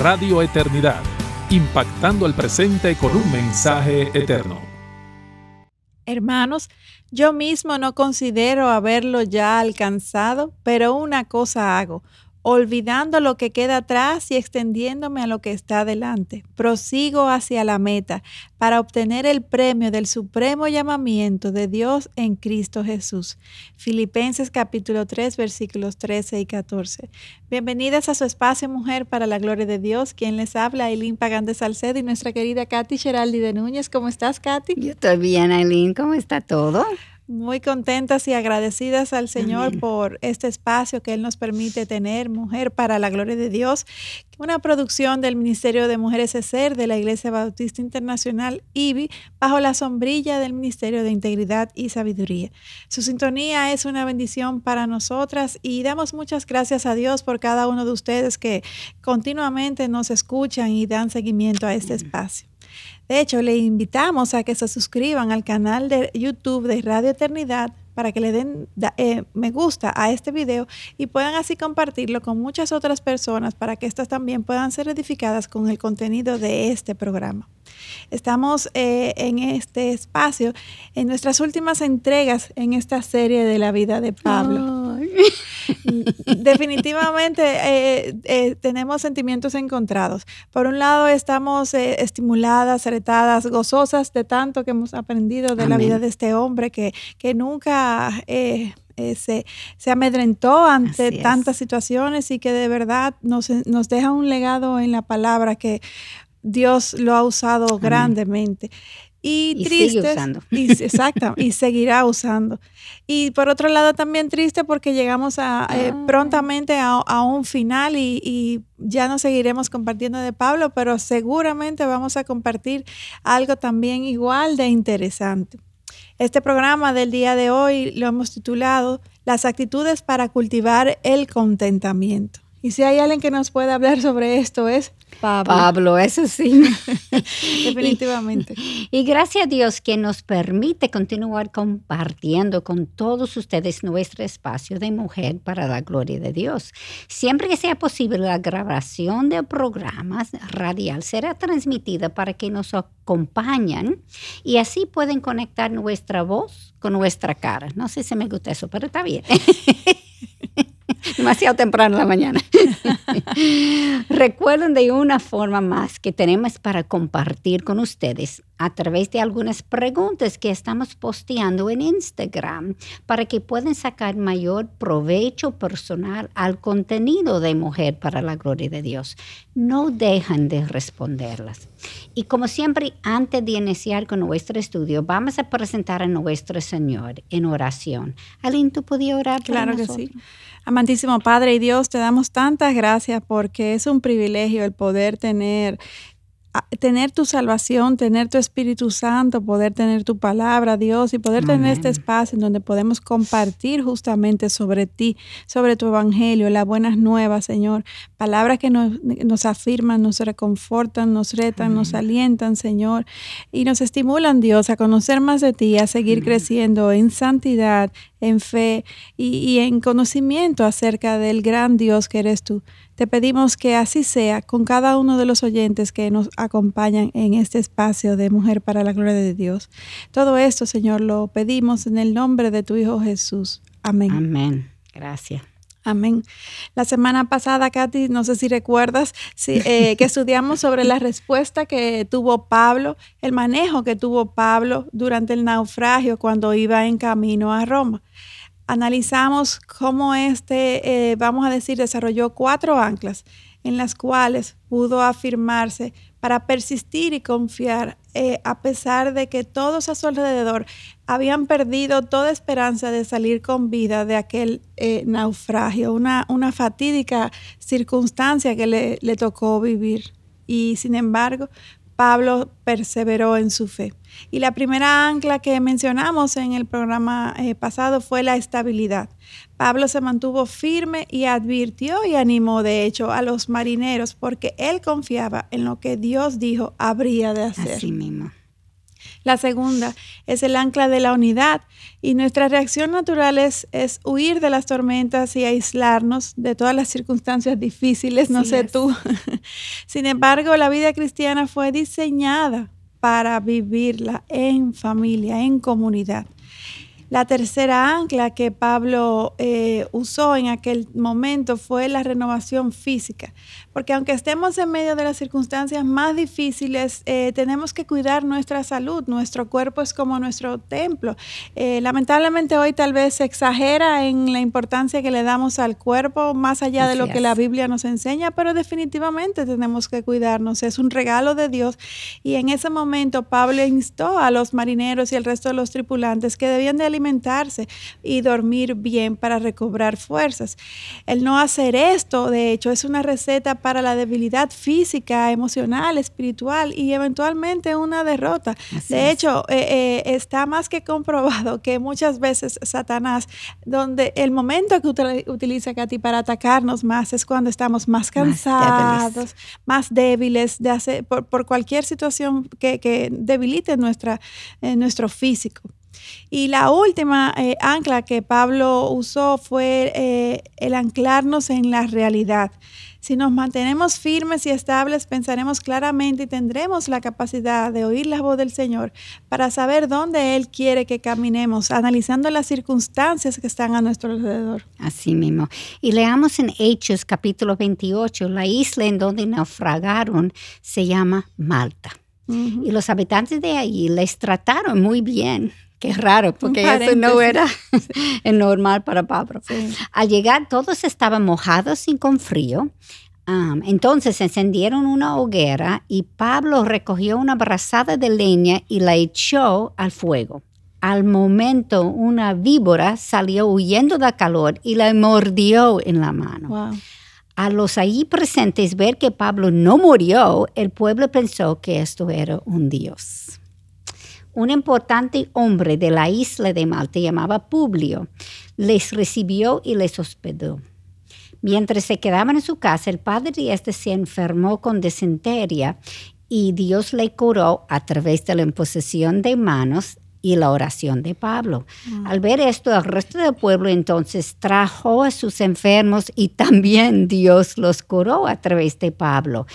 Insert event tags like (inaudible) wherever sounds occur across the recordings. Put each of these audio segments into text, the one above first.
Radio Eternidad, impactando el presente con un mensaje eterno. Hermanos, yo mismo no considero haberlo ya alcanzado, pero una cosa hago olvidando lo que queda atrás y extendiéndome a lo que está delante. Prosigo hacia la meta para obtener el premio del supremo llamamiento de Dios en Cristo Jesús. Filipenses capítulo 3 versículos 13 y 14. Bienvenidas a su espacio Mujer para la Gloria de Dios. Quien les habla, Aileen Pagán de Salcedo y nuestra querida Katy Geraldi de Núñez. ¿Cómo estás, Katy? Yo estoy bien, Aileen. ¿Cómo está todo? Muy contentas y agradecidas al Señor por este espacio que Él nos permite tener, Mujer para la Gloria de Dios, una producción del Ministerio de Mujeres ESER de la Iglesia Bautista Internacional IBI, bajo la sombrilla del Ministerio de Integridad y Sabiduría. Su sintonía es una bendición para nosotras y damos muchas gracias a Dios por cada uno de ustedes que continuamente nos escuchan y dan seguimiento a este espacio. De hecho, le invitamos a que se suscriban al canal de YouTube de Radio Eternidad para que le den eh, me gusta a este video y puedan así compartirlo con muchas otras personas para que éstas también puedan ser edificadas con el contenido de este programa. Estamos eh, en este espacio en nuestras últimas entregas en esta serie de la vida de Pablo. (laughs) Definitivamente eh, tenemos sentimientos encontrados. Por un lado, estamos estimuladas, retadas, gozosas de tanto que hemos aprendido de la vida de este hombre que, que nunca eh, eh, se, amedrentó ante tantas situaciones y que de verdad nos, deja un legado en la palabra que Dios lo ha usado grandemente. Y, triste. usando. Y, exacto, y seguirá usando. Y por otro lado también triste porque llegamos a, eh, ah. prontamente a, un final y, y, ya no seguiremos compartiendo de Pablo, pero seguramente vamos a compartir algo también igual de interesante. Este programa del día de hoy lo hemos titulado Las actitudes para cultivar el contentamiento. Y si hay alguien que nos pueda hablar sobre esto es Pablo. Pablo, eso sí. (laughs) Definitivamente. Y, gracias a Dios que nos permite continuar compartiendo con todos ustedes nuestro espacio de mujer para la gloria de Dios. Siempre que sea posible, la grabación de programas radial será transmitida para que nos acompañen y así pueden conectar nuestra voz con nuestra cara. No sé si me gusta eso, pero está bien. (laughs) (laughs) demasiado temprano en la mañana. (laughs) Recuerden de una forma más que tenemos para compartir con ustedes a través de algunas preguntas que estamos posteando en Instagram para que puedan sacar mayor provecho personal al contenido de Mujer para la Gloria de Dios. No dejan de responderlas. Y como siempre, antes de iniciar con nuestro estudio, vamos a presentar a nuestro Señor en oración. Aline, ¿tú podías orar? Claro que sí. Amantísimo Padre y Dios, te damos tantas gracias porque es un privilegio el poder tener tener tu salvación, tener tu Espíritu Santo, poder tener tu palabra, Dios, y poder tener este espacio en donde podemos compartir justamente sobre ti, sobre tu evangelio, las buenas nuevas, Señor. Palabras que nos, afirman, nos reconfortan, nos retan, nos alientan, Señor, y nos estimulan, Dios, a conocer más de ti, a seguir creciendo en santidad, en fe y, en conocimiento acerca del gran Dios que eres tú. Te pedimos que así sea con cada uno de los oyentes que nos acompañan en este espacio de Mujer para la Gloria de Dios. Todo esto, Señor, lo pedimos en el nombre de tu Hijo Jesús. Amén. Amén. Gracias. Amén. La semana pasada, Katy, no sé si recuerdas, eh, que estudiamos sobre la respuesta que tuvo Pablo, el manejo que tuvo Pablo durante el naufragio cuando iba en camino a Roma analizamos cómo este, eh, vamos a decir, desarrolló cuatro anclas en las cuales pudo afirmarse para persistir y confiar, eh, a pesar de que todos a su alrededor habían perdido toda esperanza de salir con vida de aquel eh, naufragio, una, una, fatídica circunstancia que le, le tocó vivir. Y sin embargo, Pablo perseveró en su fe. Y la primera ancla que mencionamos en el programa eh, pasado fue la estabilidad. Pablo se mantuvo firme y advirtió y animó, de hecho, a los marineros porque él confiaba en lo que Dios dijo habría de hacer. Así mismo. La segunda es el ancla de la unidad y nuestra reacción natural es, huir de las tormentas y aislarnos de todas las circunstancias difíciles, no sé tú. (laughs) Sin embargo, la vida cristiana fue diseñada para vivirla en familia, en comunidad. La tercera ancla que Pablo eh, usó en aquel momento fue la renovación física, porque aunque estemos en medio de las circunstancias más difíciles, eh, tenemos que cuidar nuestra salud. Nuestro cuerpo es como nuestro templo. Eh, lamentablemente hoy tal vez se exagera en la importancia que le damos al cuerpo, más allá de lo que la Biblia nos enseña, pero definitivamente tenemos que cuidarnos. Es un regalo de Dios. Y en ese momento Pablo instó a los marineros y el resto de los tripulantes que debían de alimentarse y dormir bien para recobrar fuerzas. El no hacer esto, de hecho, es una receta para la debilidad física, emocional, espiritual y eventualmente una derrota. de hecho, eh, eh, está más que comprobado que muchas veces Satanás, donde el momento que utiliza Katy para atacarnos más es cuando estamos más cansados, más débiles, de hacer, por, cualquier situación que, debilite nuestra, eh, nuestro físico. Y la última ancla que Pablo usó fue el anclarnos en la realidad. Si nos mantenemos firmes y estables, pensaremos claramente y tendremos la capacidad de oír la voz del Señor para saber dónde Él quiere que caminemos, analizando las circunstancias que están a nuestro alrededor. Así mismo. Y leamos en Hechos capítulo 28, la isla en donde naufragaron se llama Malta. Y los habitantes de allí les trataron muy bien. Qué raro, porque eso no era (laughs) normal para Pablo. Al llegar, todos estaban mojados y con frío. entonces encendieron una hoguera y Pablo recogió una brazada de leña y la echó al fuego. Al momento, una víbora salió huyendo del calor y la mordió en la mano. A los allí presentes ver que Pablo no murió, el pueblo pensó que esto era un dios un importante hombre de la isla de Malta llamaba Publio les recibió y les hospedó. Mientras se quedaban en su casa, el padre de este se enfermó con desenteria y Dios le curó a través de la imposición de manos y la oración de Pablo. Mm. Al ver esto, el resto del pueblo entonces trajo a sus enfermos y también Dios los curó a través de Pablo.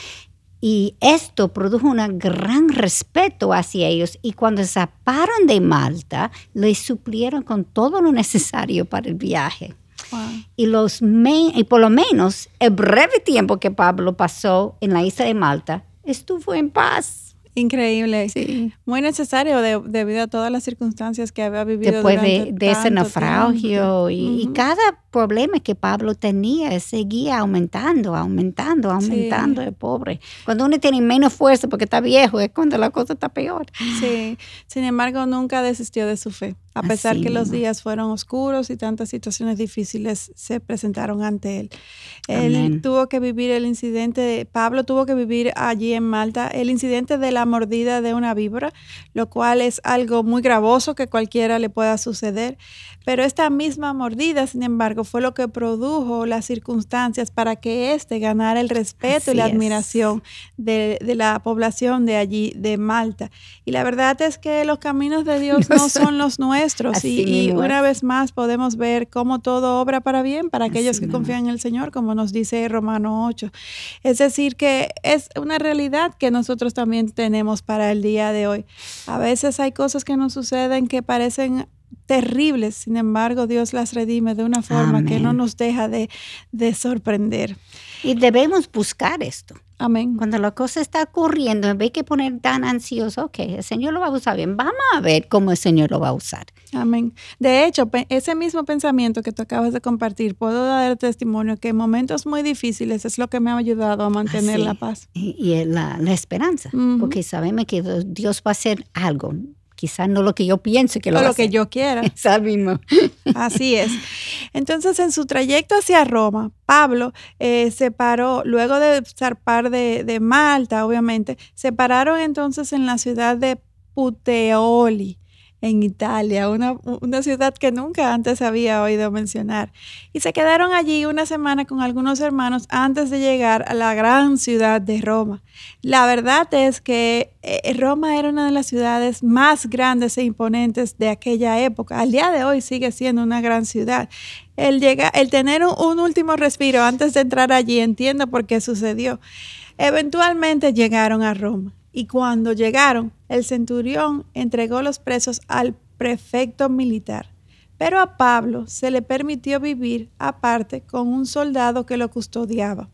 Y esto produjo un gran respeto hacia ellos y cuando zaparon de Malta, les suplieron con todo lo necesario para el viaje. Y, los y por lo menos el breve tiempo que Pablo pasó en la isla de Malta, estuvo en paz. Increíble. Sí. Muy necesario debido a todas las circunstancias que había vivido. Después de, ese naufragio y, cada problema que Pablo tenía seguía aumentando, aumentando, aumentando de pobre. Cuando uno tiene menos fuerza porque está viejo es cuando la cosa está peor. Sí. Sin embargo, nunca desistió de su fe. A pesar que los días fueron oscuros y tantas situaciones difíciles se presentaron ante él. Él tuvo que vivir el incidente, Pablo tuvo que vivir allí en Malta, el incidente de la mordida de una víbora, lo cual es algo muy gravoso que cualquiera le pueda suceder. Pero esta misma mordida, sin embargo, fue lo que produjo las circunstancias para que éste ganara el respeto y la admiración de, la población de allí, de Malta. Y la verdad es que los caminos de Dios (laughs) no son los nuestros. Y, una vez más podemos ver cómo todo obra para bien para aquellos que confían en el Señor, como nos dice Romano 8. Es decir, que es una realidad que nosotros también tenemos para el día de hoy. A veces hay cosas que nos suceden que parecen terribles, sin embargo Dios las redime de una forma que no nos deja de, sorprender. Y debemos buscar esto. Amén. Cuando la cosa está ocurriendo, en vez de poner tan ansioso, ok, el Señor lo va a usar bien, vamos a ver cómo el Señor lo va a usar. Amén. De hecho, ese mismo pensamiento que tú acabas de compartir, puedo dar testimonio que en momentos muy difíciles es lo que me ha ayudado a mantener la paz. Y, la, esperanza, porque sabemos que Dios va a hacer algo quizás no lo que yo piense que lo, lo que yo quiera. (laughs) mismo. Así es. (laughs) Entonces, en su trayecto hacia Roma, Pablo eh, se paró, luego de zarpar de, de, Malta, obviamente, se pararon entonces en la ciudad de Puteoli en Italia, una, una, ciudad que nunca antes había oído mencionar. Y se quedaron allí una semana con algunos hermanos antes de llegar a la gran ciudad de Roma. La verdad es que eh, Roma era una de las ciudades más grandes e imponentes de aquella época. Al día de hoy sigue siendo una gran ciudad. El, llega, el tener un último respiro antes de entrar allí, entiendo por qué sucedió. Eventualmente llegaron a Roma y cuando llegaron, el centurión entregó los presos al prefecto militar. Pero a Pablo se le permitió vivir aparte con un soldado que lo custodiaba.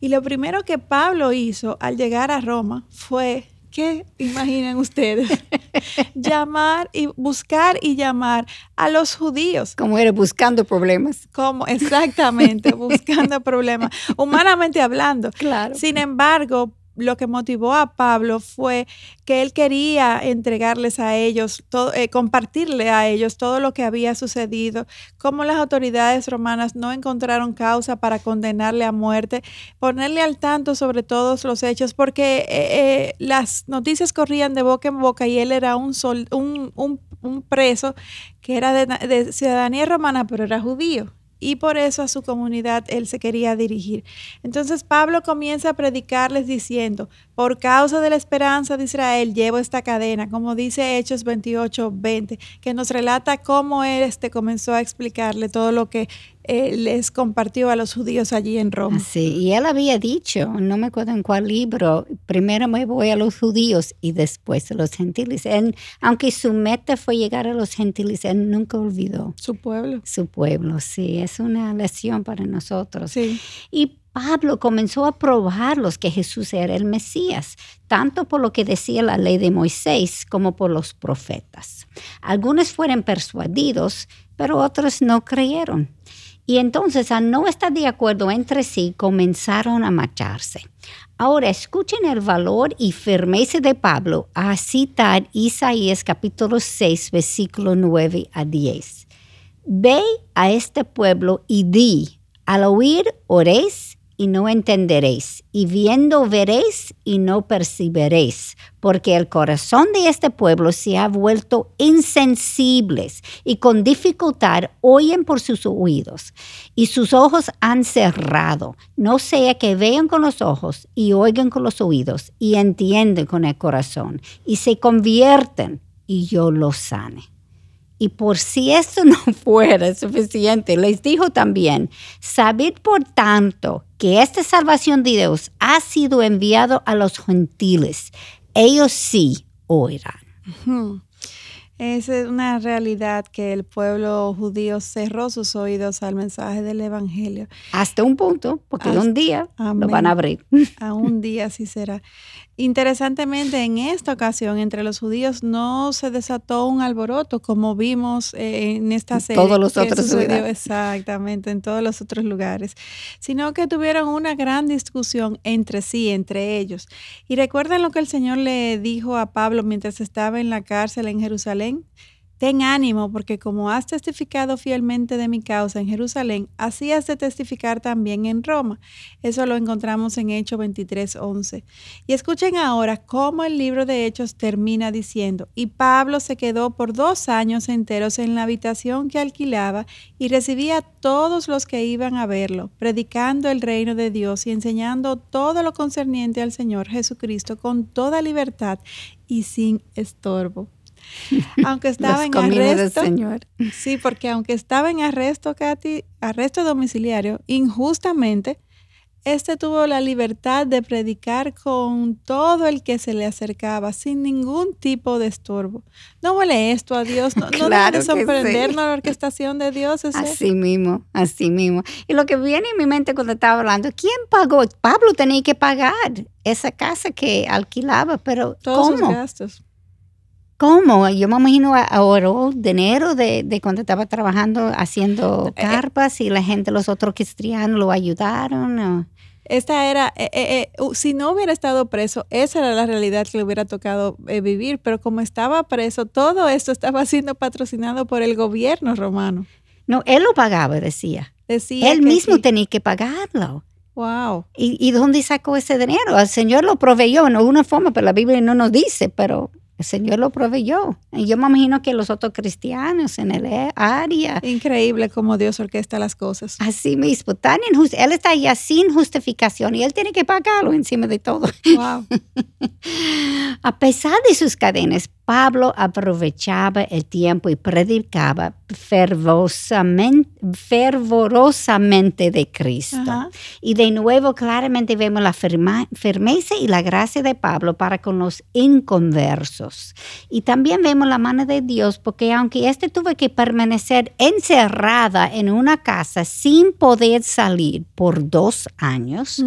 Y lo primero que Pablo hizo al llegar a Roma fue ¿Qué imaginan ustedes? (laughs) llamar y buscar y llamar a los judíos. Como era buscando problemas. Como exactamente, buscando (laughs) problemas, humanamente hablando. Claro. Sin embargo, lo que motivó a Pablo fue que él quería entregarles a ellos, eh, compartirle a ellos todo lo que había sucedido, cómo las autoridades romanas no encontraron causa para condenarle a muerte, ponerle al tanto sobre todos los hechos, porque eh, eh, las noticias corrían de boca en boca y él era un, un, un, preso que era de ciudadanía romana, pero era judío y por eso a su comunidad él se quería dirigir. Entonces Pablo comienza a predicarles diciendo, por causa de la esperanza de Israel llevo esta cadena, como dice Hechos 28, 20, que nos relata cómo él este, comenzó a explicarle todo lo que eh, les compartió a los judíos allí en Roma. Sí, y él había dicho, no me acuerdo en cuál libro, primero me voy a los judíos y después a los gentiles. aunque su meta fue llegar a los gentiles, él nunca olvidó. Su pueblo. Su pueblo, sí, es una lección para nosotros. Sí. Y Pablo comenzó a probarlos que Jesús era el Mesías, tanto por lo que decía la ley de Moisés como por los profetas. Algunos fueron persuadidos, pero otros no creyeron. Y entonces, al no estar de acuerdo entre sí, comenzaron a marcharse. Ahora escuchen el valor y firmeza de Pablo a citar Isaías capítulo 6, versículo 9 a 10. Ve a este pueblo y di, al oír oréis y no entenderéis, y viendo veréis y no percibiréis, porque el corazón de este pueblo se ha vuelto insensibles y con dificultad oyen por sus oídos, y sus ojos han cerrado, no sea que vean con los ojos y oigan con los oídos y entienden con el corazón, y se convierten y yo los sane. Y por si eso (laughs) no fuera suficiente, les dijo también, sabed por tanto que esta salvación de Dios ha sido enviado a los gentiles. Ellos sí oirán. Es una realidad que el pueblo judío cerró sus oídos al mensaje del Evangelio. Hasta un punto, porque un día lo van a abrir. A un día así será. Interesantemente, en esta ocasión, entre los judíos no se desató un alboroto como vimos eh, en esta serie. Todos los otros lugares. Exactamente, en todos los otros lugares, sino que tuvieron una gran discusión entre sí, entre ellos. Y recuerdan lo que el Señor le dijo a Pablo mientras estaba en la cárcel en Jerusalén. Ten ánimo, porque como has testificado fielmente de mi causa en Jerusalén, así has de testificar también en Roma. Eso lo encontramos en Hechos 23:11. Y escuchen ahora cómo el libro de Hechos termina diciendo, y Pablo se quedó por dos años enteros en la habitación que alquilaba y recibía a todos los que iban a verlo, predicando el reino de Dios y enseñando todo lo concerniente al Señor Jesucristo con toda libertad y sin estorbo. (laughs) Aunque estaba en arresto. Sí, porque aunque estaba en arresto, Katy, arresto domiciliario, injustamente, este tuvo la libertad de predicar con todo el que se le acercaba, sin ningún tipo de estorbo. No huele esto a Dios, no, claro debe sorprendernos la orquestación de Dios. Así mismo, así mismo. Y lo que viene en mi mente cuando estaba hablando, ¿quién pagó? Pablo tenía que pagar esa casa que alquilaba, pero Todos ¿cómo? Sus gastos. ¿Cómo? Yo me imagino ahorró dinero de, de, cuando estaba trabajando haciendo eh, eh. carpas y la gente, los otros cristianos lo ayudaron. Esta era, eh, si no hubiera estado preso, esa era la realidad que le hubiera tocado vivir, pero como estaba preso, todo esto estaba siendo patrocinado por el gobierno romano. No, él lo pagaba, decía. Decía él mismo tenía que pagarlo. Wow. ¿Y, ¿Y dónde sacó ese dinero? El Señor lo proveyó en alguna forma, pero la Biblia no nos dice, pero El Señor lo proveyó. Y yo me imagino que los otros cristianos en el área. Increíble cómo Dios orquesta las cosas. Así mismo. Tan él está allá sin justificación y él tiene que pagarlo encima de todo. Wow. (laughs) A pesar de sus cadenas, Pablo aprovechaba el tiempo y predicaba fervorosamente, fervorosamente de Cristo. Ajá. Y de nuevo claramente vemos la firma- firmeza y la gracia de Pablo para con los inconversos. Y también vemos la mano de Dios porque aunque éste tuvo que permanecer encerrada en una casa sin poder salir por dos años.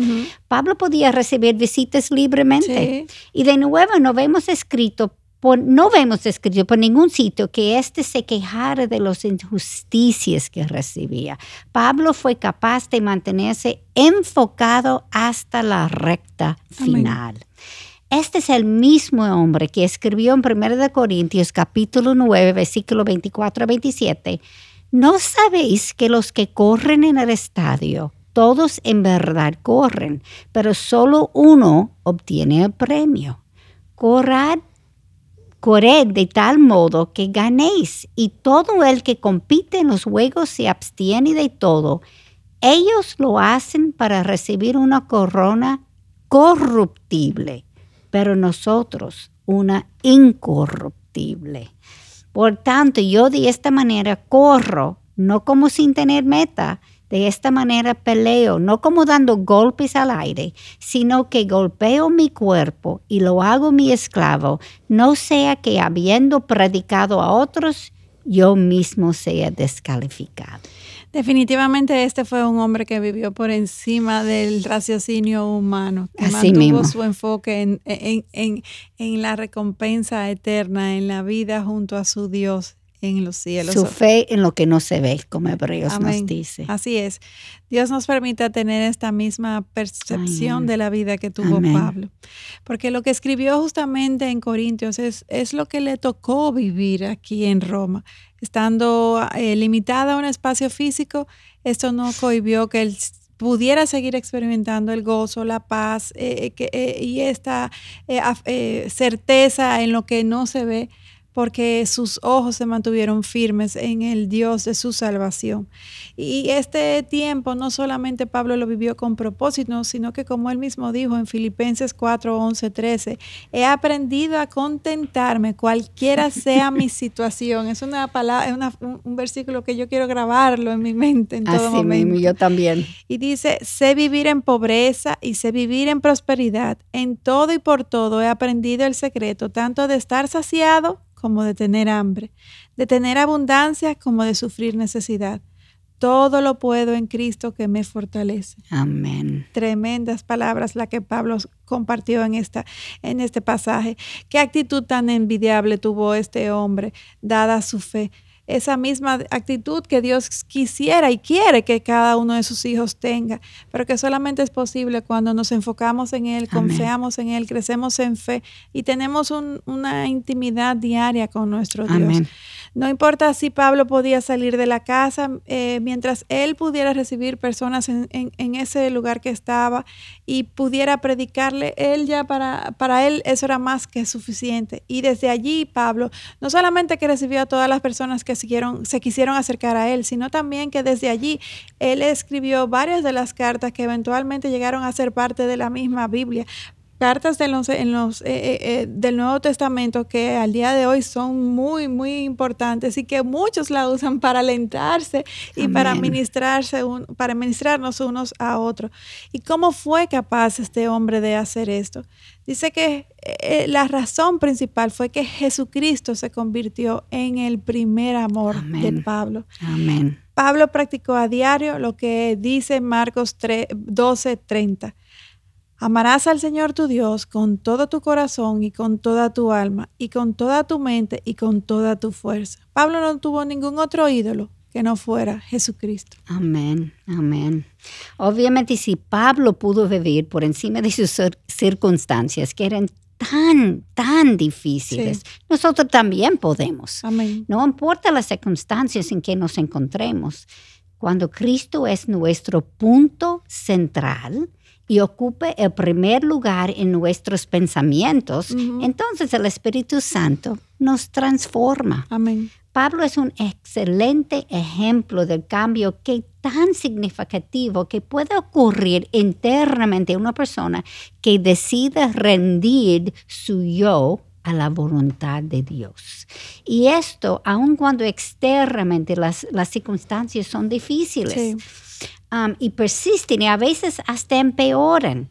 Pablo podía recibir visitas libremente. Sí. Y de nuevo no vemos escrito por, no vemos escrito por ningún sitio que éste se quejara de las injusticias que recibía. Pablo fue capaz de mantenerse enfocado hasta la recta Amén. final. Este es el mismo hombre que escribió en 1 de Corintios capítulo 9, versículo 24 a 27. ¿No sabéis que los que corren en el estadio, todos en verdad corren, pero solo uno obtiene el premio? Corred, corred de tal modo que ganéis, y todo el que compite en los juegos se abstiene de todo. Ellos lo hacen para recibir una corona corruptible, pero nosotros una incorruptible. Por tanto, yo de esta manera corro, no como sin tener meta, de esta manera peleo, no como dando golpes al aire, sino que golpeo mi cuerpo y lo hago mi esclavo, no sea que habiendo predicado a otros, yo mismo sea descalificado. Definitivamente este fue un hombre que vivió por encima del raciocinio humano, que Así mantuvo mismo. su enfoque en, en, en, en la recompensa eterna, en la vida junto a su Dios en los cielos. Su fe en lo que no se ve, como Hebreos Amén. nos dice. Así es. Dios nos permita tener esta misma percepción Amén. de la vida que tuvo Amén. Pablo. Porque lo que escribió justamente en Corintios es, es lo que le tocó vivir aquí en Roma. Estando eh, limitada a un espacio físico, esto no cohibió que él pudiera seguir experimentando el gozo, la paz eh, que, eh, y esta eh, eh, certeza en lo que no se ve, porque sus ojos se mantuvieron firmes en el Dios de su salvación. Y este tiempo no solamente Pablo lo vivió con propósito, sino que como él mismo dijo en Filipenses 4, 11, 13, he aprendido a contentarme cualquiera sea mi (laughs) situación. Es una palabra, es una- un, un versículo que yo quiero grabarlo en mi mente en todo Así momento. mismo, yo también. Y dice, sé vivir en pobreza y sé vivir en prosperidad. En todo y por todo he aprendido el secreto, tanto de estar saciado como de tener hambre, de tener abundancia como de sufrir necesidad. Todo lo puedo en Cristo que me fortalece. Amén. Tremendas palabras la que Pablo compartió en, esta, en este pasaje. Qué actitud tan envidiable tuvo este hombre, dada su fe esa misma actitud que Dios quisiera y quiere que cada uno de sus hijos tenga, pero que solamente es posible cuando nos enfocamos en Él, Amén. confiamos en Él, crecemos en fe y tenemos un- una intimidad diaria con nuestro Dios. Amén. No importa si Pablo podía salir de la casa, eh, mientras él pudiera recibir personas en, en- en ese lugar que estaba y pudiera predicarle, él ya para, para él eso era más que suficiente. Y desde allí Pablo, no solamente que recibió a todas las personas que se quisieron acercar a él, sino también que desde allí él escribió varias de las cartas que eventualmente llegaron a ser parte de la misma Biblia cartas en los, eh, eh, eh, del Nuevo Testamento que al día de hoy son muy, muy importantes y que muchos la usan (laughs) para alentarse y para ministrarse, un- para ministrarnos unos a otros. ¿Y cómo fue capaz este hombre de hacer esto? Dice que eh, la razón principal fue que Jesucristo se convirtió en el primer amor de. Pablo. Amén. Pablo practicó a diario lo que dice Marcos 3, 12, 30. Amarás al Señor tu Dios con todo tu corazón y con toda tu alma y con toda tu mente y con toda tu fuerza. Pablo no tuvo ningún otro ídolo que no fuera Jesucristo. Amén, amén. Obviamente si Pablo pudo vivir por encima de sus cir- circunstancias que eran tan, tan difíciles, nosotros también podemos. Amén. No importa las circunstancias en que nos encontremos, cuando Cristo es nuestro punto central y ocupe el primer lugar en nuestros pensamientos, entonces el Espíritu Santo nos transforma. Amén. Pablo es un excelente ejemplo del cambio que tan significativo que puede ocurrir internamente en una persona que decide rendir su yo a la voluntad de Dios. Y esto, aun cuando externamente las, las circunstancias son difíciles. Um, y persisten y a veces hasta empeoran,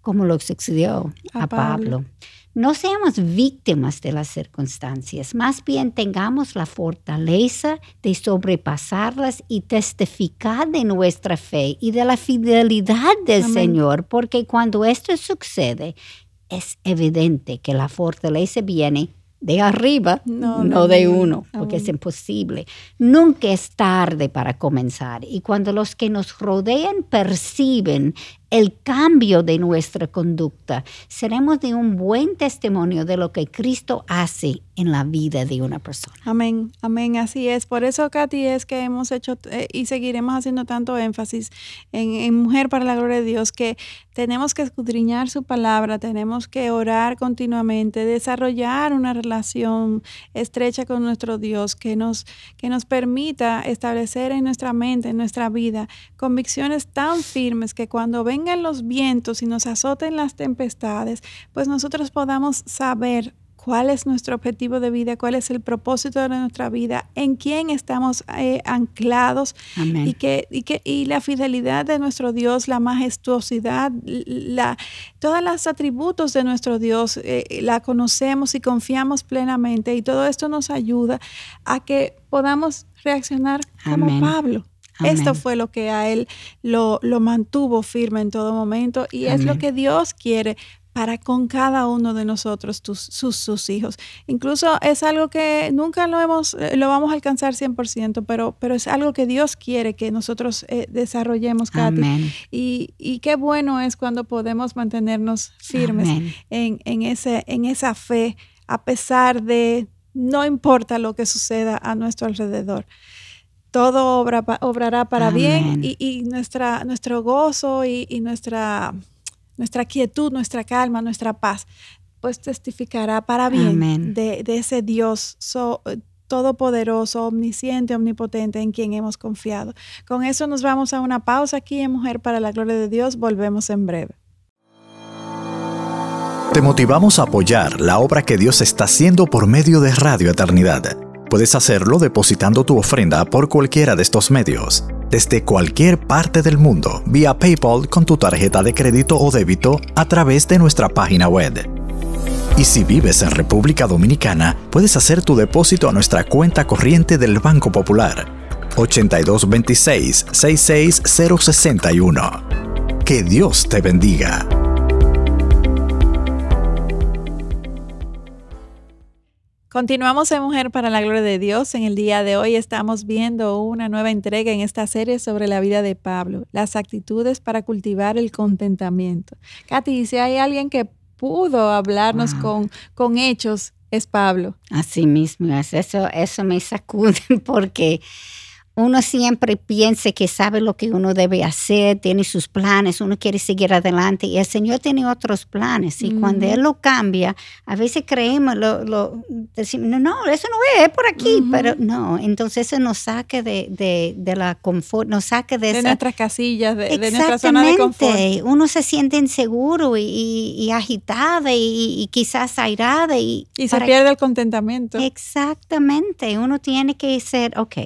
como lo sucedió a, Pablo. No seamos víctimas de las circunstancias, más bien tengamos la fortaleza de sobrepasarlas y testificar de nuestra fe y de la fidelidad del Señor, porque cuando esto sucede, es evidente que la fortaleza viene de arriba, no, de uno, porque es imposible. Nunca es tarde para comenzar. Y cuando los que nos rodean perciben el cambio de nuestra conducta, seremos de un buen testimonio de lo que Cristo hace en la vida de una persona. Amén, amén, así es. Por eso, Katy, es que hemos hecho eh, y seguiremos haciendo tanto énfasis en, Mujer para la Gloria de Dios, que tenemos que escudriñar su palabra, tenemos que orar continuamente, desarrollar una relación estrecha con nuestro Dios que nos, que nos permita establecer en nuestra mente, en nuestra vida, convicciones tan firmes que cuando ven vengan los vientos y nos azoten las tempestades, pues nosotros podamos saber cuál es nuestro objetivo de vida, cuál es el propósito de nuestra vida, en quién estamos eh, anclados y que, y que y la fidelidad de nuestro Dios, la majestuosidad, la, todos los atributos de nuestro Dios eh, la conocemos y confiamos plenamente y todo esto nos ayuda a que podamos reaccionar como Pablo. Esto fue lo que a él lo, mantuvo firme en todo momento y es lo que Dios quiere para con cada uno de nosotros, sus, sus, hijos. Incluso es algo que nunca lo, hemos, eh, lo vamos a alcanzar 100%, pero, pero es algo que Dios quiere que nosotros eh, desarrollemos, Katy. Y, y, qué bueno es cuando podemos mantenernos firmes en, en, ese, en esa fe, a pesar de no importa lo que suceda a nuestro alrededor todo obra, obrará para bien y, nuestra, nuestro gozo y, nuestra, nuestra quietud, nuestra calma, nuestra paz, pues testificará para bien de, ese Dios todopoderoso, omnisciente, omnipotente en quien hemos confiado. Con eso nos vamos a una pausa aquí en Mujer para la Gloria de Dios. Volvemos en breve. Te motivamos a apoyar la obra que Dios está haciendo por medio de Radio Eternidad. Puedes hacerlo depositando tu ofrenda por cualquiera de estos medios, desde cualquier parte del mundo, vía PayPal con tu tarjeta de crédito o débito a través de nuestra página web. Y si vives en República Dominicana, puedes hacer tu depósito a nuestra cuenta corriente del Banco Popular 8226 66061. Que Dios te bendiga. Continuamos en Mujer para la Gloria de Dios. En el día de hoy estamos viendo una nueva entrega en esta serie sobre la vida de Pablo, las actitudes para cultivar el contentamiento. Katy, si hay alguien que pudo hablarnos con, con hechos, es Pablo. Así mismo, eso, eso me sacude (laughs) porque uno siempre piensa que sabe lo que uno debe hacer, tiene sus planes, uno quiere seguir adelante y el Señor tiene otros planes y cuando Él lo cambia, a veces creemos, lo, lo decimos, no, no, eso no es, por aquí, pero no, entonces eso nos saca de, de, de la confort, nos saca de, de nuestras casillas, de, de, nuestra zona de confort. Uno se siente inseguro y, y, agitada y, quizás airada. Y, y se pierde el contentamiento. Exactamente, uno tiene que ser, ok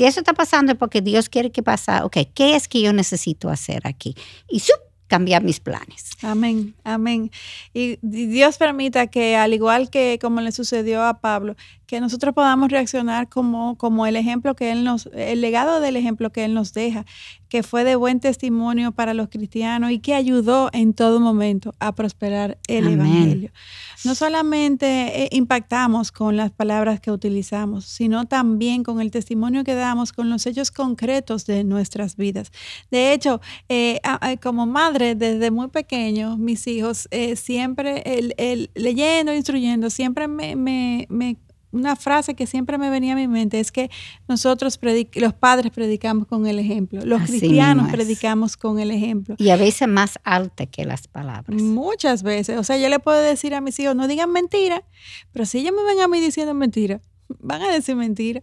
si eso está pasando es porque Dios quiere que pase, ok, ¿qué es que yo necesito hacer aquí? Y ¡sup! cambiar mis planes. Amén, amén. Y Dios permita que, al igual que como le sucedió a Pablo, que nosotros podamos reaccionar como, como el ejemplo que Él nos, el legado del ejemplo que Él nos deja, que fue de buen testimonio para los cristianos y que ayudó en todo momento a prosperar el Evangelio. No solamente eh, impactamos con las palabras que utilizamos, sino también con el testimonio que damos, con los hechos concretos de nuestras vidas. De hecho, eh, como madre, desde muy pequeño, mis hijos eh, siempre el, leyendo, instruyendo, siempre me una frase que siempre me venía a mi mente es que nosotros, los padres, predicamos con el ejemplo, los cristianos predicamos con el ejemplo. Y a veces más alta que las palabras. Muchas veces. O sea, yo le puedo decir a mis hijos, no digan mentira, pero si ellos me ven a mí diciendo mentira, (laughs) van a decir mentira.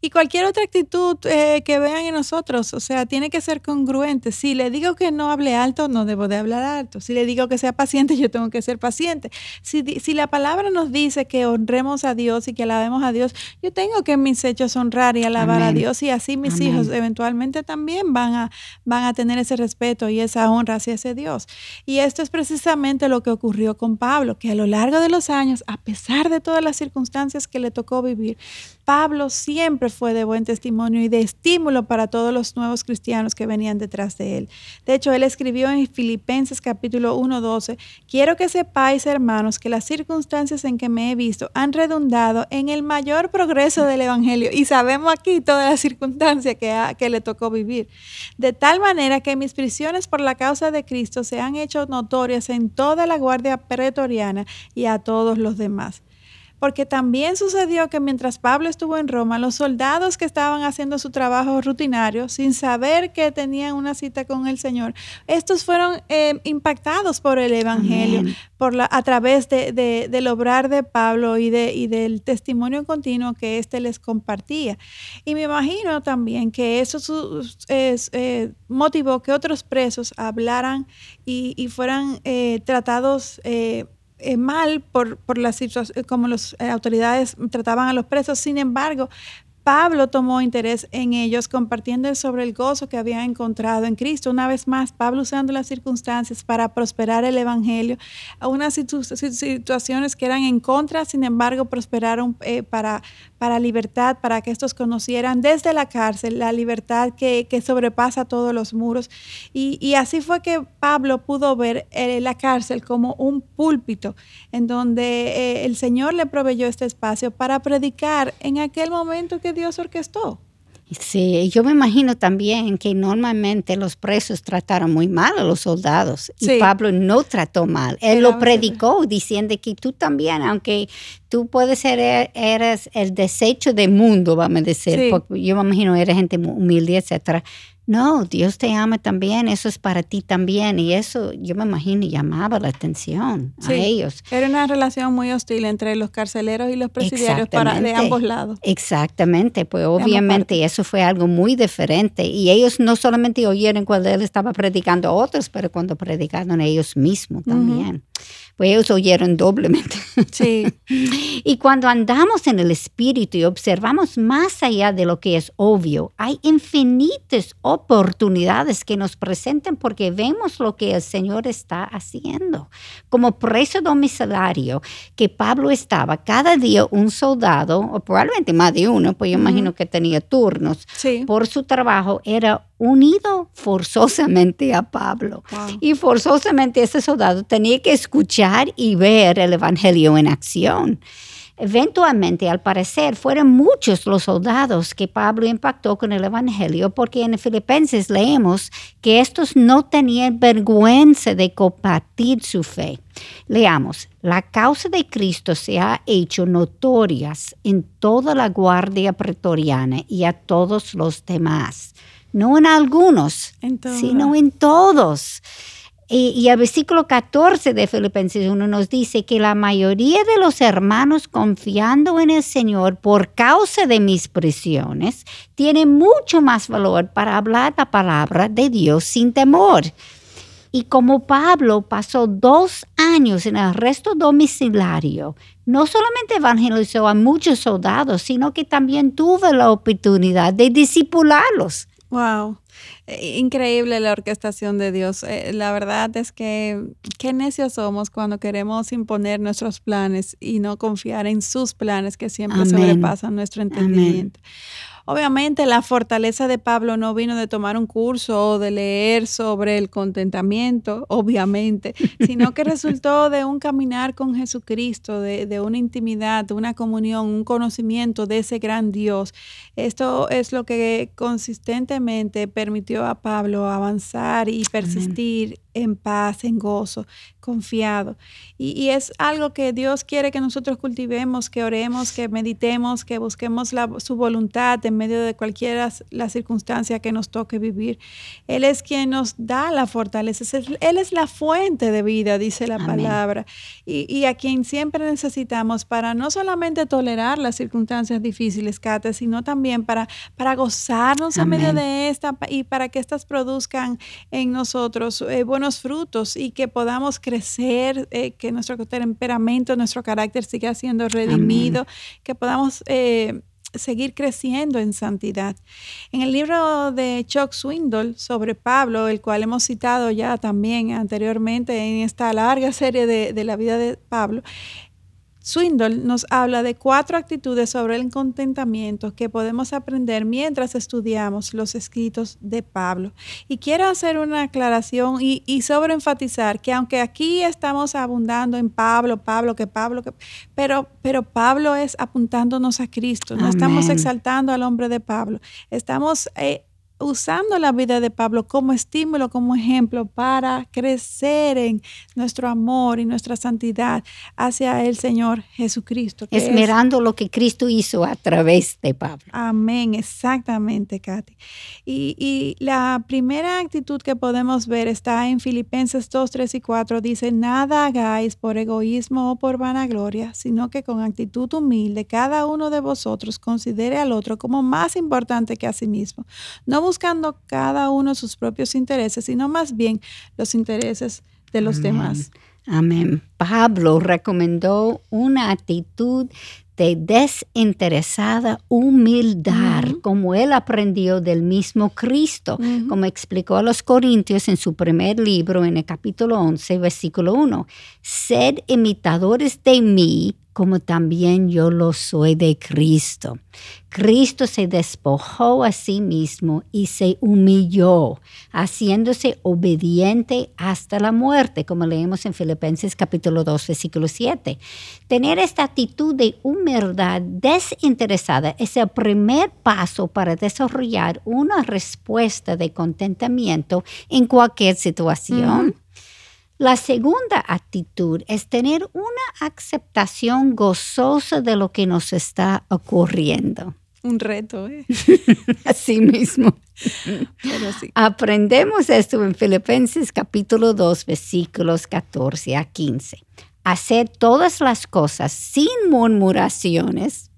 Y cualquier otra actitud eh, que vean en nosotros, o sea, tiene que ser congruente. Si le digo que no hable alto, no debo de hablar alto. Si le digo que sea paciente, (laughs) yo tengo que ser paciente. Si, si la palabra nos dice que honremos a Dios y que alabemos a Dios, yo tengo que en mis hechos honrar y alabar a Dios y así mis hijos eventualmente también van a, van a tener ese respeto y esa honra hacia ese Dios. Y esto es precisamente lo que ocurrió con Pablo, que a lo largo de los años, a pesar de todas las circunstancias que le tocó vivir, Pablo siempre fue de buen testimonio y de estímulo para todos los nuevos cristianos que venían detrás de él. De hecho, él escribió en Filipenses capítulo 1:12, quiero que sepáis, hermanos, que las circunstancias en que me he visto han redundado en el mayor progreso del Evangelio. Y sabemos aquí todas las circunstancias que, que le tocó vivir. De tal manera que mis prisiones por la causa de Cristo se han hecho notorias en toda la guardia pretoriana y a todos los demás porque también sucedió que mientras Pablo estuvo en Roma, los soldados que estaban haciendo su trabajo rutinario, sin saber que tenían una cita con el Señor, estos fueron eh, impactados por el Evangelio, por la, a través de, del obrar de Pablo y, de, y del testimonio continuo que éste les compartía. Y me imagino también que eso eh, motivó que otros presos hablaran y, fueran eh, tratados eh, mal por, por la situación, como las eh, autoridades trataban a los presos. Sin embargo, Pablo tomó interés en ellos, compartiendo sobre el gozo que había encontrado en Cristo. Una vez más, Pablo usando las circunstancias para prosperar el Evangelio, a unas situaciones que eran en contra, sin embargo, prosperaron eh, para, para libertad, para que estos conocieran desde la cárcel la libertad que, sobrepasa todos los muros. Y, así fue que Pablo pudo ver eh, la cárcel como un púlpito en donde eh, el Señor le proveyó este espacio para predicar en aquel momento que Dios orquestó. Sí, yo me imagino también que normalmente los presos trataron muy mal a los soldados y Pablo no trató mal. Él lo predicó diciendo que tú también, aunque tú puedes ser, e, eres el desecho del mundo, vamos a decir, porque yo me imagino eres gente humilde, etcétera no, Dios te ama también, eso es para ti también. Y eso, yo me imagino, llamaba la atención a ellos. Era una relación muy hostil entre los carceleros y los presidiarios para, de ambos lados. Exactamente, pues obviamente eso fue algo muy diferente. Y ellos no solamente oyeron cuando él estaba predicando a otros, pero cuando predicaron a ellos mismos también pues ellos oyeron doblemente. Sí. (laughs) y cuando andamos en el Espíritu y observamos más allá de lo que es obvio, hay infinitas oportunidades que nos presentan porque vemos lo que el Señor está haciendo. Como preso domiciliario, que Pablo estaba cada día un soldado, o probablemente más de uno, pues yo imagino que tenía turnos, por su trabajo, era unido forzosamente a Pablo. Y forzosamente ese soldado tenía que escuchar y ver el Evangelio en acción. Eventualmente, al parecer, fueron muchos los soldados que Pablo impactó con el Evangelio, porque en Filipenses leemos que estos no tenían vergüenza de compartir su fe. Leamos, la causa de Cristo se ha hecho notorias en toda la guardia pretoriana y a todos los demás no en algunos, sino en todos. Y, el versículo 14 de Filipenses 1 nos dice que la mayoría de los hermanos confiando en el Señor por causa de mis prisiones, tienen mucho más valor para hablar la palabra de Dios sin temor. Y como Pablo pasó dos años en el arresto domiciliario, no solamente evangelizó a muchos soldados, sino que también tuvo la oportunidad de discipularlos. Wow, eh, increíble la orquestación de Dios. Eh, la verdad es que qué necios somos cuando queremos imponer nuestros planes y no confiar en sus planes que siempre sobrepasan nuestro entendimiento. Obviamente la fortaleza de Pablo no vino de tomar un curso o de leer sobre el contentamiento, obviamente, (laughs) sino que resultó de un caminar con Jesucristo, de, de, una intimidad, de una comunión, un conocimiento de ese gran Dios. Esto es lo que consistentemente permitió a Pablo avanzar y persistir en paz, en gozo, confiado. Y, es algo que Dios quiere que nosotros cultivemos, que oremos, que meditemos, que busquemos su voluntad en medio de cualquiera la circunstancia que nos toque vivir. Él es quien nos da la fortaleza. Él es la fuente de vida, dice la palabra. Y, a quien siempre necesitamos para no solamente tolerar las circunstancias difíciles, Kate, sino también para, para gozarnos en medio de esta y para que éstas produzcan en nosotros eh, buenos frutos y que podamos crecer, eh, que nuestro temperamento, nuestro carácter siga siendo redimido, que podamos eh, seguir creciendo en santidad. En el libro de Chuck Swindoll sobre Pablo, el cual hemos citado ya también anteriormente en esta larga serie de, de la vida de Pablo, Swindoll nos habla de cuatro actitudes sobre el contentamiento que podemos aprender mientras estudiamos los escritos de Pablo. Y quiero hacer una aclaración y, y sobre enfatizar que aunque aquí estamos abundando en Pablo, Pablo, que Pablo, que, pero, pero Pablo es apuntándonos a Cristo, no estamos exaltando al hombre de Pablo, estamos eh, usando la vida de Pablo como estímulo, como ejemplo para crecer en nuestro amor y nuestra santidad hacia el Señor Jesucristo. Esmerando lo que Cristo hizo a través de Pablo. Amén, exactamente, Katy. Y, y, la primera actitud que podemos ver está en Filipenses 2, 3 y 4. Dice, nada hagáis por egoísmo o por vanagloria, sino que con actitud humilde cada uno de vosotros considere al otro como más importante que a sí mismo. No buscando cada uno sus propios intereses, sino más bien los intereses de los demás. Amén. Pablo recomendó una actitud de desinteresada humildad, como él aprendió del mismo Cristo, como explicó a los Corintios en su primer libro, en el capítulo 11, versículo 1. Sed imitadores de mí como también yo lo soy de Cristo. Cristo se despojó a sí mismo y se humilló, haciéndose obediente hasta la muerte, como leemos en Filipenses capítulo 2, versículo 7. Tener esta actitud de humildad desinteresada es el primer paso para desarrollar una respuesta de contentamiento en cualquier situación. La segunda actitud es tener una aceptación gozosa de lo que nos está ocurriendo. Un reto, ¿eh? (laughs) Así mismo. Aprendemos esto en Filipenses capítulo 2, versículos 14 a 15. Hacer todas las cosas sin murmuraciones.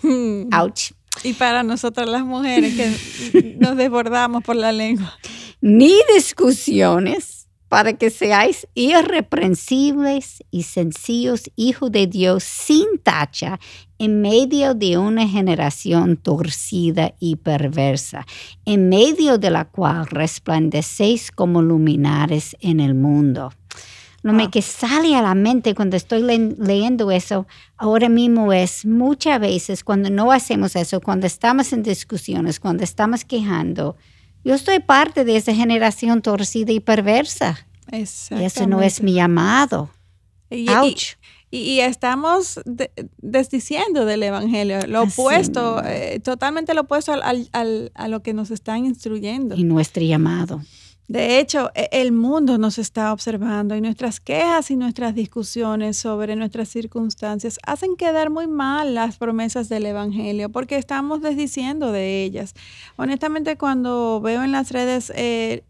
Hmm. Ouch. Y para nosotras las mujeres que nos desbordamos por la lengua. Ni discusiones para que seáis irreprensibles y sencillos hijos de Dios sin tacha en medio de una generación torcida y perversa, en medio de la cual resplandecéis como luminares en el mundo. Lo que sale a la mente cuando estoy leyendo eso ahora mismo es muchas veces cuando no hacemos eso, cuando estamos en discusiones, cuando estamos quejando, yo estoy parte de esa generación torcida y perversa. Y ese no es mi llamado. Y, Y, estamos desdiciendo del Evangelio, lo opuesto, eh, totalmente lo opuesto al, al, a lo que nos están instruyendo. Y nuestro llamado. De hecho, e, el mundo nos está observando y nuestras quejas y nuestras discusiones sobre nuestras circunstancias hacen quedar muy mal las promesas del Evangelio porque estamos desdiciendo de ellas. Honestamente, cuando veo en las redes eh,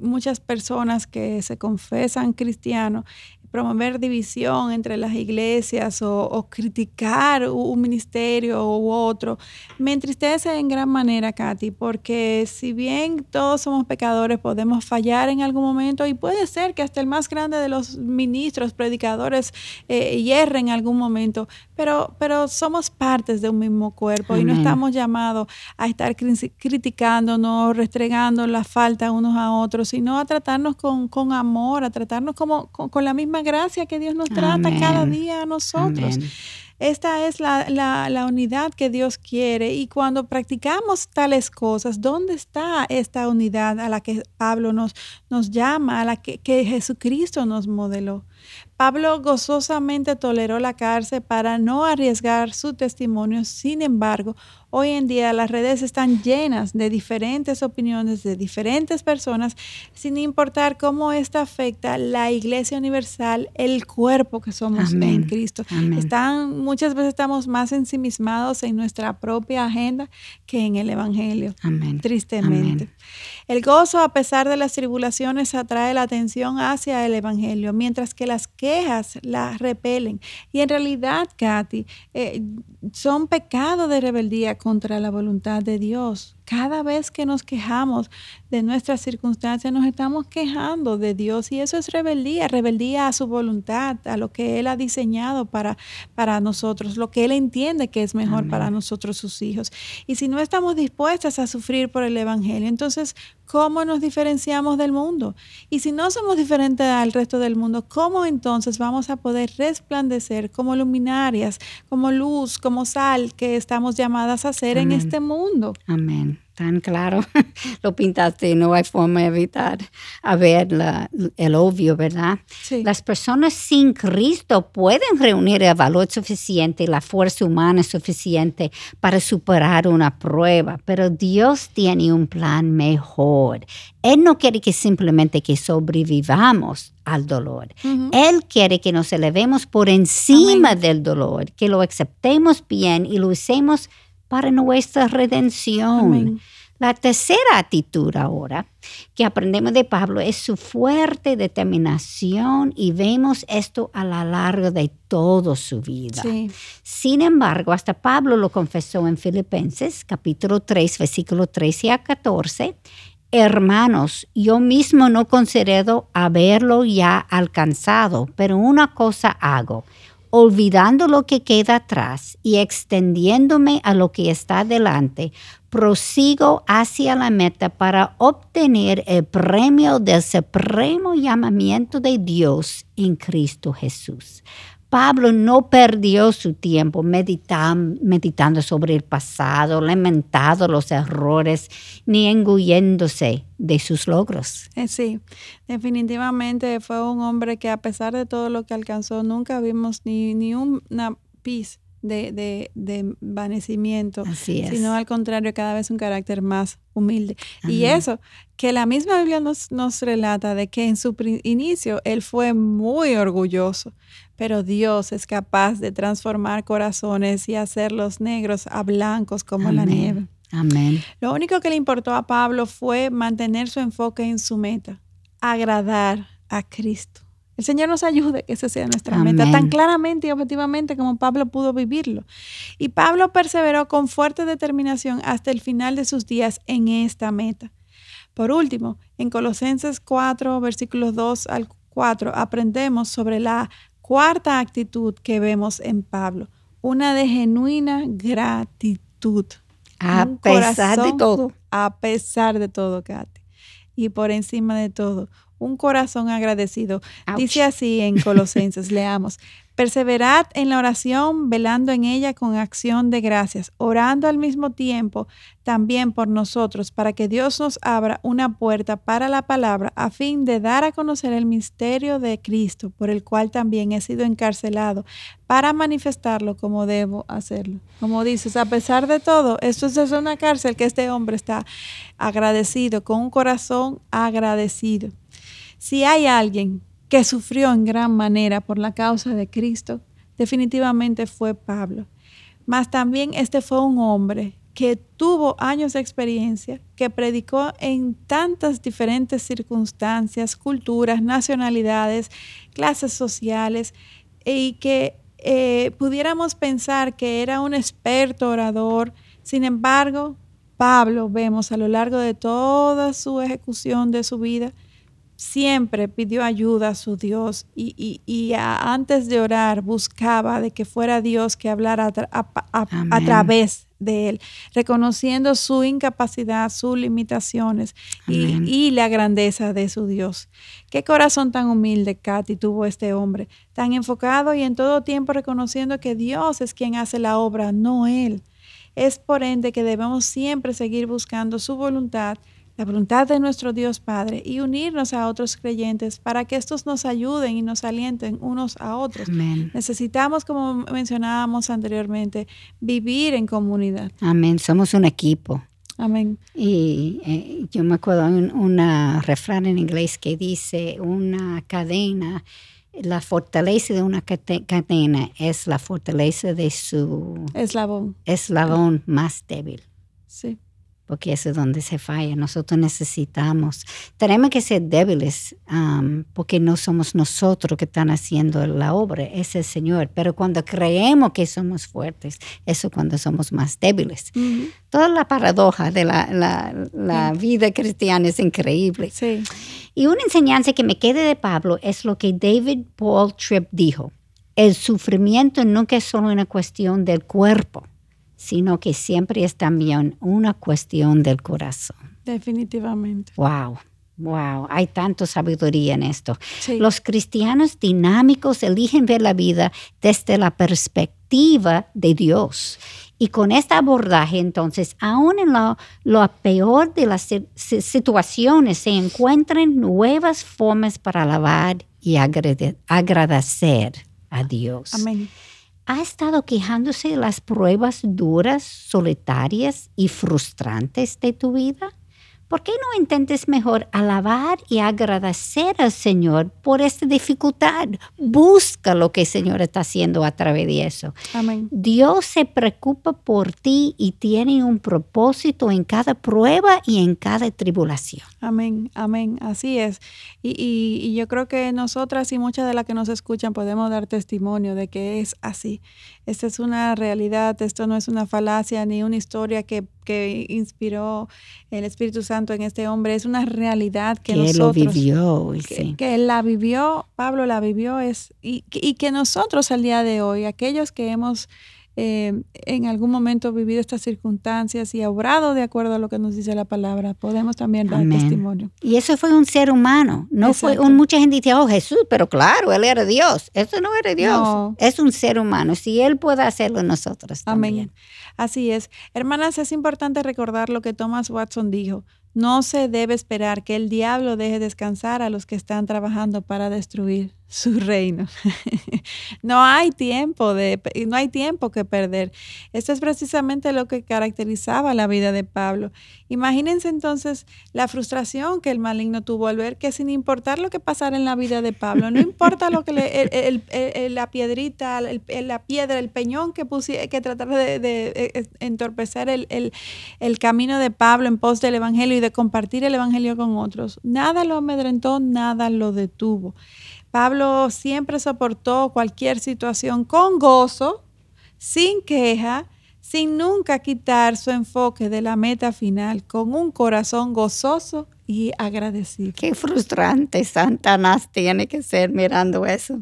muchas personas que se confesan cristianos promover división entre las iglesias o, criticar un ministerio u otro, me entristece en gran manera, Katy, porque si bien todos somos pecadores, podemos fallar en algún momento y puede ser que hasta el más grande de los ministros, predicadores, eh, hierre en algún momento, pero, pero somos partes de un mismo cuerpo y no estamos llamados a estar criticándonos, restregando la falta unos a otros, sino a tratarnos con, amor, a tratarnos como con la misma gracia que Dios nos trata cada día a nosotros. Esta es la, unidad que Dios quiere y cuando practicamos tales cosas, ¿dónde está esta unidad a la que Pablo nos, nos llama, a la que, que Jesucristo nos modeló? Pablo gozosamente toleró la cárcel para no arriesgar su testimonio, sin embargo, Hoy en día las redes están llenas de diferentes opiniones de diferentes personas, sin importar cómo esto afecta la Iglesia Universal, el cuerpo que somos en Cristo. Están, muchas veces estamos más ensimismados en nuestra propia agenda que en el Evangelio. Tristemente. El gozo, a pesar de las tribulaciones, atrae la atención hacia el Evangelio, mientras que las quejas la repelen. Y en realidad, Katy, eh, son pecados de rebeldía contra la voluntad de Dios. Cada vez que nos quejamos de nuestras circunstancias, nos estamos quejando de Dios y eso es rebeldía, rebeldía a su voluntad, a lo que Él ha diseñado para, para nosotros, lo que Él entiende que es mejor para nosotros, sus hijos. Y si no estamos dispuestas a sufrir por el Evangelio, entonces, ¿cómo nos diferenciamos del mundo? Y si no somos diferentes al resto del mundo, ¿cómo entonces vamos a poder resplandecer como luminarias, como luz, como sal que estamos llamadas a ser en este mundo? Amén tan claro, (laughs) lo pintaste, no hay forma de evitar a ver el obvio, ¿verdad? Las personas sin Cristo pueden reunir el valor suficiente y la fuerza humana suficiente para superar una prueba, pero Dios tiene un plan mejor. Él no quiere que simplemente que sobrevivamos al dolor. Él quiere que nos elevemos por encima del dolor, que lo aceptemos bien y lo usemos para nuestra redención. La tercera actitud ahora que aprendemos de Pablo es su fuerte determinación y vemos esto a lo largo de toda su vida. Sin embargo, hasta Pablo lo confesó en Filipenses capítulo 3, versículo 13 a 14. Hermanos, yo mismo no considero haberlo ya alcanzado, pero una cosa hago olvidando lo que queda atrás y extendiéndome a lo que está delante, prosigo hacia la meta para obtener el premio del supremo llamamiento de Dios en Cristo Jesús. Pablo no perdió su tiempo meditando sobre el pasado, lamentando los errores, ni engulléndose de sus logros. Eh, sí, definitivamente fue un hombre que a pesar de todo lo que alcanzó, nunca vimos ni, ni una pis de, de, de vanecimiento, sino al contrario, cada vez un carácter más humilde. Y eso, que la misma Biblia nos, nos relata de que en su inicio él fue muy orgulloso, pero Dios es capaz de transformar corazones y hacerlos negros a blancos como la nieve. Amén. Lo único que le importó a Pablo fue mantener su enfoque en su meta, agradar a Cristo. El Señor nos ayude que esa sea nuestra meta, tan claramente y objetivamente como Pablo pudo vivirlo. Y Pablo perseveró con fuerte determinación hasta el final de sus días en esta meta. Por último, en Colosenses 4, versículos 2 al 4, aprendemos sobre la cuarta actitud que vemos en Pablo, una de genuina gratitud. A pesar de todo. A pesar de todo, Katy. Y por encima de todo, un corazón agradecido. Dice así en Colosenses, (laughs) leamos, Perseverad en la oración, velando en ella con acción de gracias, orando al mismo tiempo también por nosotros, para que Dios nos abra una puerta para la palabra, a fin de dar a conocer el misterio de Cristo, por el cual también he sido encarcelado, para manifestarlo como debo hacerlo. Como dices, a pesar de todo, esto es una cárcel que este hombre está agradecido, con un corazón agradecido. Si hay alguien que sufrió en gran manera por la causa de Cristo, definitivamente fue Pablo. Mas también este fue un hombre que tuvo años de experiencia, que predicó en tantas diferentes circunstancias, culturas, nacionalidades, clases sociales, y que eh, pudiéramos pensar que era un experto orador. Sin embargo, Pablo, vemos a lo largo de toda su ejecución de su vida, siempre pidió ayuda a su Dios y, antes de orar buscaba de que fuera Dios que hablara a, través de él, reconociendo su incapacidad, sus limitaciones y, la grandeza de su Dios. Qué corazón tan humilde, Katy, tuvo este hombre, tan enfocado y en todo tiempo reconociendo que Dios es quien hace la obra, no él. Es por ende que debemos siempre seguir buscando su voluntad, la voluntad de nuestro Dios Padre y unirnos a otros creyentes para que estos nos ayuden y nos alienten unos a otros. Amén. Necesitamos, como mencionábamos anteriormente, vivir en comunidad. Amén. Somos un equipo. Amén. Y eh, yo me acuerdo un una refrán en inglés que dice una cadena, la fortaleza de una cadena es la fortaleza de su Eslabón. eslabón más débil. Sí. Porque eso es donde se falla. Nosotros necesitamos, tenemos que ser débiles, um, porque no somos nosotros que están haciendo la obra, es el Señor. Pero cuando creemos que somos fuertes, eso es cuando somos más débiles. Toda la paradoja de la, la- la vida cristiana es increíble. Sí. Y una enseñanza que me queda de Pablo es lo que David Paul Tripp dijo. El sufrimiento nunca es solo una cuestión del cuerpo, sino que siempre es también una cuestión del corazón. Definitivamente. Wow, wow, hay tanta sabiduría en esto. Sí. Los cristianos dinámicos eligen ver la vida desde la perspectiva de Dios. Y con este abordaje, entonces, aún en lo, lo peor de las si- si- situaciones, se encuentran nuevas formas para alabar y agrade- agradecer a Dios. Amén. ¿Ha estado quejándose de las pruebas duras, solitarias y frustrantes de tu vida? ¿Por qué no intentes mejor alabar y agradecer al Señor por esta dificultad? Busca lo que el Señor está haciendo a través de eso. Amén. Dios se preocupa por ti y tiene un propósito en cada prueba y en cada tribulación. Amén, amén, así es. Y, y- y yo creo que nosotras y muchas de las que nos escuchan podemos dar testimonio de que es así. Esta es una realidad, esto no es una falacia ni una historia que, que inspiró el Espíritu Santo en este hombre, es una realidad que, Que Él lo nosotros... vivió. que, sí. que él la vivió, Pablo la vivió, es, y, y que nosotros al día de hoy, aquellos que hemos eh, en algún momento vivido estas circunstancias y obrado de acuerdo a lo que nos dice la palabra, podemos también dar Amén. testimonio. Y eso fue un ser humano. No fue un, mucha gente dice, oh Jesús, pero claro, él era Dios. Eso no era Dios. No. Es un ser humano. Si él puede hacerlo, nosotros Amén. también. Así es. Hermanas, es importante recordar lo que Thomas Watson dijo. No se debe esperar que el diablo deje descansar a los que están trabajando para destruir su reino. (laughs) no hay tiempo de no hay tiempo que perder. Esto es precisamente lo que caracterizaba la vida de Pablo. Imagínense entonces la frustración que el maligno tuvo al ver que sin importar lo que pasara en la vida de Pablo, no importa lo que le, el- la piedrita, la piedra, el peñón que pusie, que tratara de, de, eh, entorpecer el camino de Pablo en pos del Evangelio y de compartir el Evangelio con otros, nada lo amedrentó, nada lo detuvo. Pablo siempre soportó cualquier situación con gozo, sin queja, sin nunca quitar su enfoque de la meta final, con un corazón gozoso y agradecido. Qué frustrante Satanás tiene que ser mirando eso.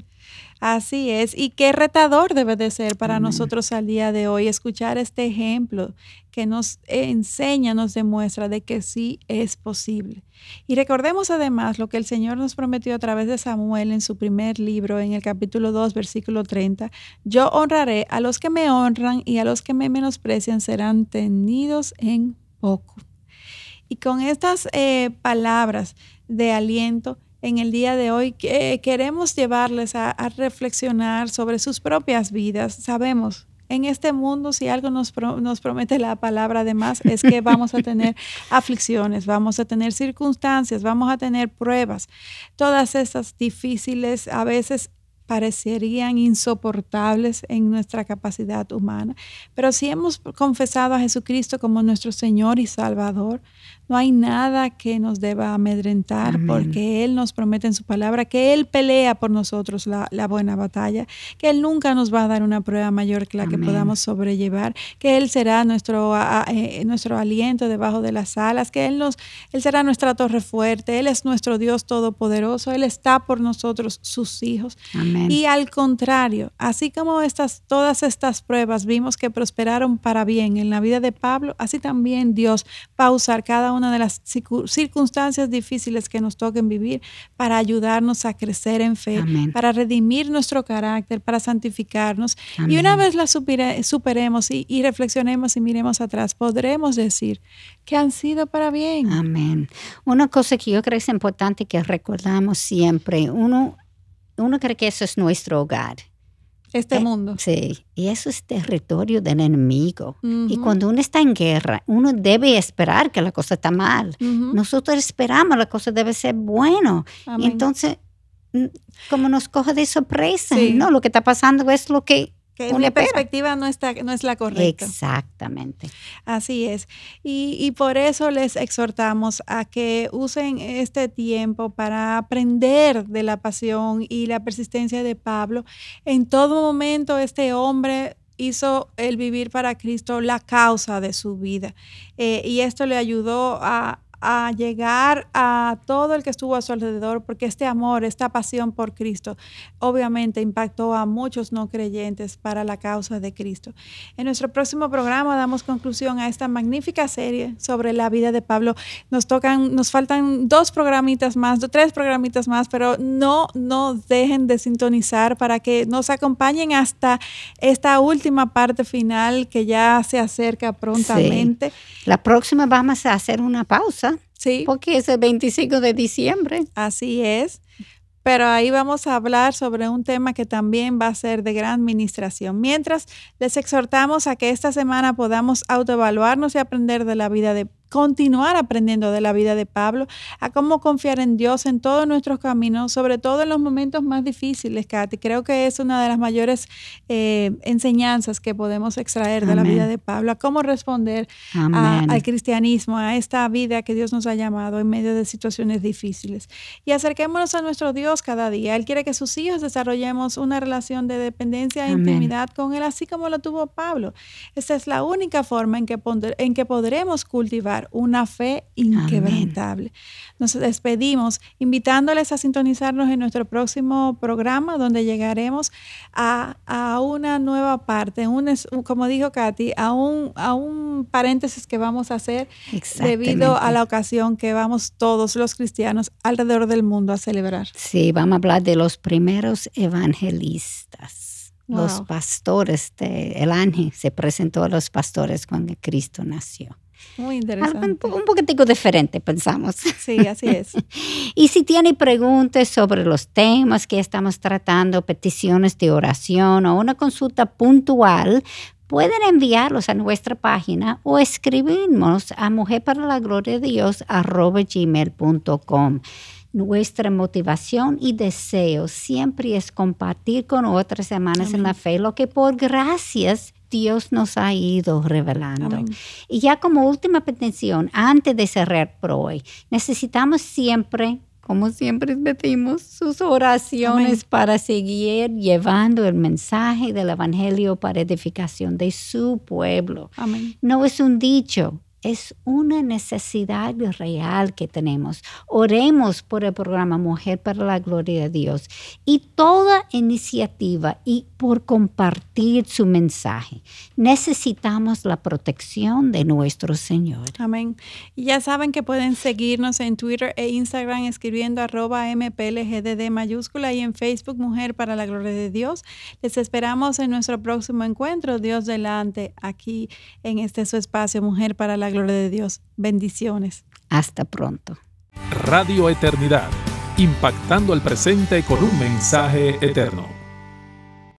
Así es, y qué retador debe de ser para Amén. nosotros al día de hoy escuchar este ejemplo que nos enseña, nos demuestra de que sí es posible. Y recordemos además lo que el Señor nos prometió a través de Samuel en su primer libro, en el capítulo 2, versículo 30. Yo honraré a los que me honran y a los que me menosprecian serán tenidos en poco. Y con estas eh, palabras de aliento, en el día de hoy que- queremos llevarles a, a reflexionar sobre sus propias vidas. Sabemos, en este mundo, si algo nos, pro- nos promete la palabra además, es que vamos a tener (laughs) aflicciones, vamos a tener circunstancias, vamos a tener pruebas. Todas esas difíciles, a veces parecerían insoportables en nuestra capacidad humana. Pero si hemos confesado a Jesucristo como nuestro Señor y Salvador, no hay nada que nos deba amedrentar Amén. porque Él nos promete en su palabra que Él pelea por nosotros la, la buena batalla, que Él nunca nos va a dar una prueba mayor que la que podamos sobrellevar, que Él será nuestro, eh, nuestro aliento debajo de las alas, que Él, nos, Él será nuestra torre fuerte, Él es nuestro Dios todopoderoso, Él está por nosotros, sus hijos. Amén. Y al contrario, así como estas, todas estas pruebas vimos que prosperaron para bien en la vida de Pablo, así también Dios va a usar cada una de las circunstancias difíciles que nos toquen vivir para ayudarnos a crecer en fe, para redimir nuestro carácter, para santificarnos. Y una vez la superemos y, y reflexionemos y miremos atrás, podremos decir que han sido para bien. Amén. Una cosa que yo creo es importante que recordamos siempre, uno, uno cree que eso es nuestro hogar. Este eh, mundo. Sí, y eso es territorio del enemigo. Y cuando uno está en guerra, uno debe esperar que la cosa está mal. Nosotros esperamos la cosa debe ser bueno. Entonces, como nos coge de sorpresa, ¿no? Lo que está pasando es lo que que una perspectiva no, está, no es la correcta. Exactamente. Así es. Y, y, por eso les exhortamos a que usen este tiempo para aprender de la pasión y la persistencia de Pablo. En todo momento este hombre hizo el vivir para Cristo la causa de su vida. Eh, y esto le ayudó a, a llegar a todo el que estuvo a su alrededor, porque este amor, esta pasión por Cristo, obviamente impactó a muchos no creyentes para la causa de Cristo. En nuestro próximo programa damos conclusión a esta magnífica serie sobre la vida de Pablo. Nos tocan, nos faltan dos programitas más, tres programitas más, pero no nos dejen de sintonizar para que nos acompañen hasta esta última parte final que ya se acerca prontamente. La próxima vamos a hacer una pausa Sí. Porque es el 25 de diciembre. Así es. Pero ahí vamos a hablar sobre un tema que también va a ser de gran administración. Mientras les exhortamos a que esta semana podamos autoevaluarnos y aprender de la vida de continuar aprendiendo de la vida de Pablo, a cómo confiar en Dios en todos nuestros caminos, sobre todo en los momentos más difíciles, Katy. Creo que es una de las mayores eh, enseñanzas que podemos extraer de la vida de Pablo, a cómo responder al cristianismo, a esta vida que Dios nos ha llamado en medio de situaciones difíciles. Y acerquémonos a nuestro Dios cada día. Él quiere que sus hijos desarrollemos una relación de dependencia e intimidad con Él, así como lo tuvo Pablo. Esta es la única forma en que, en que podremos cultivar una fe inquebrantable. Nos despedimos invitándoles a sintonizarnos en nuestro próximo programa donde llegaremos a, una nueva parte, un, como dijo Katy, a un, a un paréntesis que vamos a hacer debido a la ocasión que vamos todos los cristianos alrededor del mundo a celebrar. Sí, vamos a hablar de los primeros evangelistas. Los pastores, el ángel se presentó a los pastores cuando Cristo nació. Muy interesante. un, poquitico diferente, pensamos. Sí, así es. (laughs) y si tiene preguntas sobre los temas que estamos tratando, peticiones de oración o una consulta puntual, pueden enviarlos a nuestra página o escribirnos a mujer para la gloria de Dios gmail.com. Nuestra motivación y deseo siempre es compartir con otras semanas en la fe lo que por gracias Dios nos ha ido revelando. Y ya como última petición, antes de cerrar por hoy, necesitamos siempre como siempre pedimos, sus oraciones para seguir llevando el mensaje del Evangelio para edificación de su pueblo. No es un dicho, es una necesidad real que tenemos. Oremos por el programa Mujer para la Gloria de Dios y toda iniciativa y por compartir su mensaje. Necesitamos la protección de nuestro Señor. Amén. Ya saben que pueden seguirnos en Twitter e Instagram escribiendo arroba mplgdd mayúscula y en Facebook Mujer para la Gloria de Dios. Les esperamos en nuestro próximo encuentro, Dios delante, aquí en este su espacio Mujer para la gloria de Dios. Bendiciones. Hasta pronto. Radio Eternidad, impactando el presente con un mensaje eterno.